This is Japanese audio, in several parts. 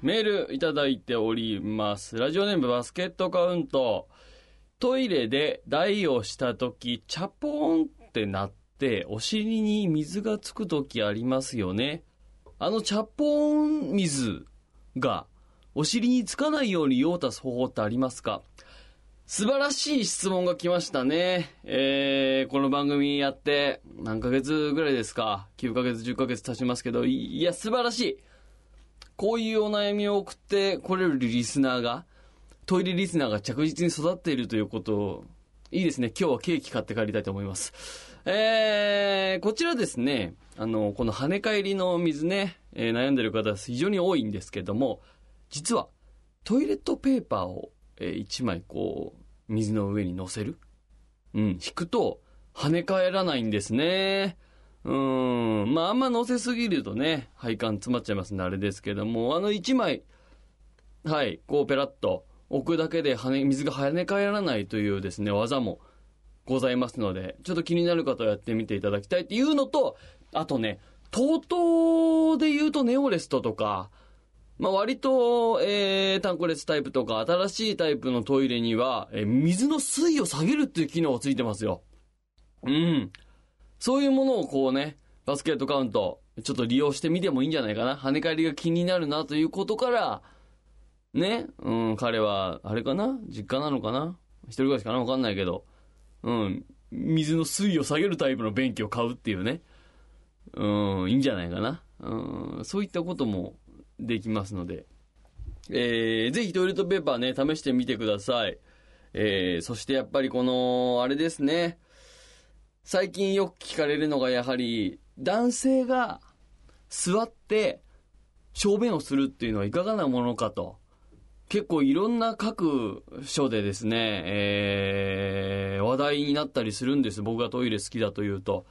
メールいただいております。ラジオネームバスケットカウント。トイレで台をしたとき、チャポーンってなって、お尻に水がつくときありますよね。あのチャポーン水が、お尻につかないように用を足す方法ってありますか？素晴らしい質問が来ましたね。えー、この番組やって何ヶ月ぐらいですか ?9 ヶ月、10ヶ月経ちますけど、いや、素晴らしい。こういうお悩みを送ってこれるリスナーが、トイレリスナーが着実に育っているということを、いいですね。今日はケーキ買って帰りたいと思います。えー、こちらですね、あの、この跳ね返りの水ね、えー悩んでる方非常に多いんですけども、実はトイレットペーパーを、え1枚こう、水の上に乗せる。うん、引くと跳ね返らないんですね。うん、まああんま乗せすぎるとね、配管詰まっちゃいますんであれですけども、あの1枚、はい、こうペラッと置くだけで跳ね、水が跳ね返らないというですね、技もございますので、ちょっと気になる方はやってみていただきたいっていうのと、あとね、TOTO で言うとネオレストとか、まあ割と、えー、タンクレスタイプとか新しいタイプのトイレには、えー水の水位を下げるっていう機能がついてますよ。うん。そういうものをこうね、バスケットカウント、ちょっと利用してみてもいいんじゃないかな。跳ね返りが気になるなということから、ね、うん、彼は、あれかな？実家なのかな？一人暮らしかな？わかんないけど、うん、水の水位を下げるタイプの便器を買うっていうね、うん、いいんじゃないかな？うん、そういったこともできますので、えー、ぜひトイレットペーパーね、試してみてください。えー、そしてやっぱりこの、あれですね、最近よく聞かれるのがやはり、男性が座って小便をするっていうのはいかがなものかと。結構いろんな各所でですね、えー、話題になったりするんです。僕がトイレ好きだというと。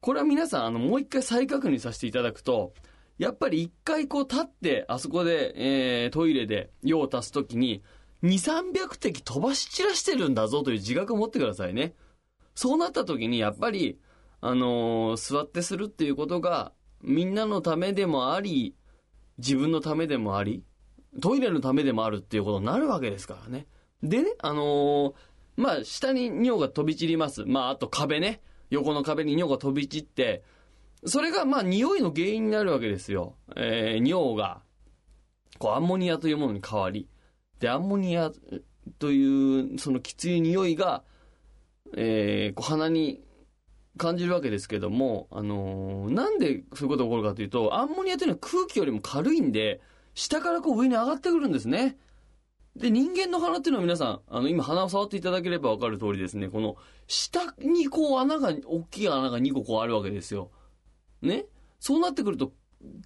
これは皆さん、あの、もう一回再確認させていただくと、やっぱり一回こう立って、あそこで、えー、トイレで用を足すときに、2、300滴飛ばし散らしてるんだぞという自覚を持ってくださいね。そうなった時に、やっぱり、あのー座ってするっていうことが、みんなのためでもあり、自分のためでもあり、トイレのためでもあるっていうことになるわけですからね。でね、あのーまあ、下に尿が飛び散ります。まあ、あと壁ね。横の壁に尿が飛び散って、それがま、匂いの原因になるわけですよ。えー尿が、こう、アンモニアというものに変わり、で、アンモニアという、そのきつい匂いが、えーこう鼻に感じるわけですけども、あのーなんでそういうことが起こるかというと、アンモニアというのは空気よりも軽いんで、下からこう上に上がってくるんですね。で、人間の鼻っていうのは皆さん、あの、今鼻を触っていただければわかる通りですね、この、下にこう穴が、大きい穴が2個こうあるわけですよ。ね？そうなってくると、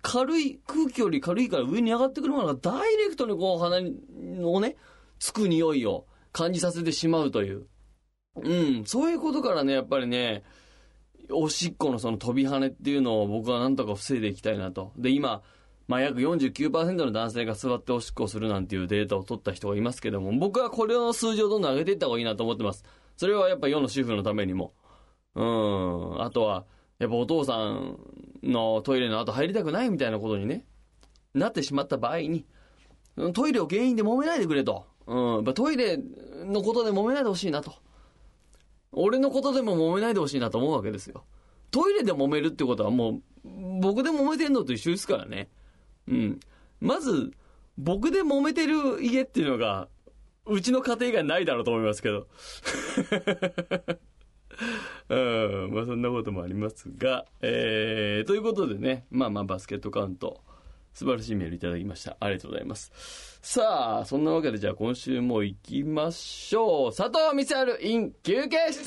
軽い、空気より軽いから上に上がってくるものがダイレクトにこう鼻のね、つく匂いを感じさせてしまうという。うん、そういうことからね、やっぱりね、おしっこのその飛び跳ねっていうのを僕はなんとか防いでいきたいなと。で、今、まあ、約49%の男性が座っておしっこをするなんていうデータを取った人がいますけども、僕はこれの数字をどんどん上げていった方がいいなと思ってます。それはやっぱ世の主婦のためにも。うん。あとは、やっぱお父さんのトイレの後入りたくないみたいなことにね、なってしまった場合に、トイレを原因で揉めないでくれと。うん。やっぱトイレのことで揉めないでほしいなと。俺のことでも揉めないでほしいなと思うわけですよ。トイレで揉めるってことはもう、僕で揉めてんのと一緒ですからね。うん。まず、僕で揉めてる家っていうのが、うちの家庭以外ないだろうと思いますけど。うん、まあそんなこともありますが、えー、ということでね、まあまあバスケットカウント、素晴らしいメールいただきました。ありがとうございます。さあ、そんなわけでじゃあ今週も行きましょう。佐藤光晴 in 休憩室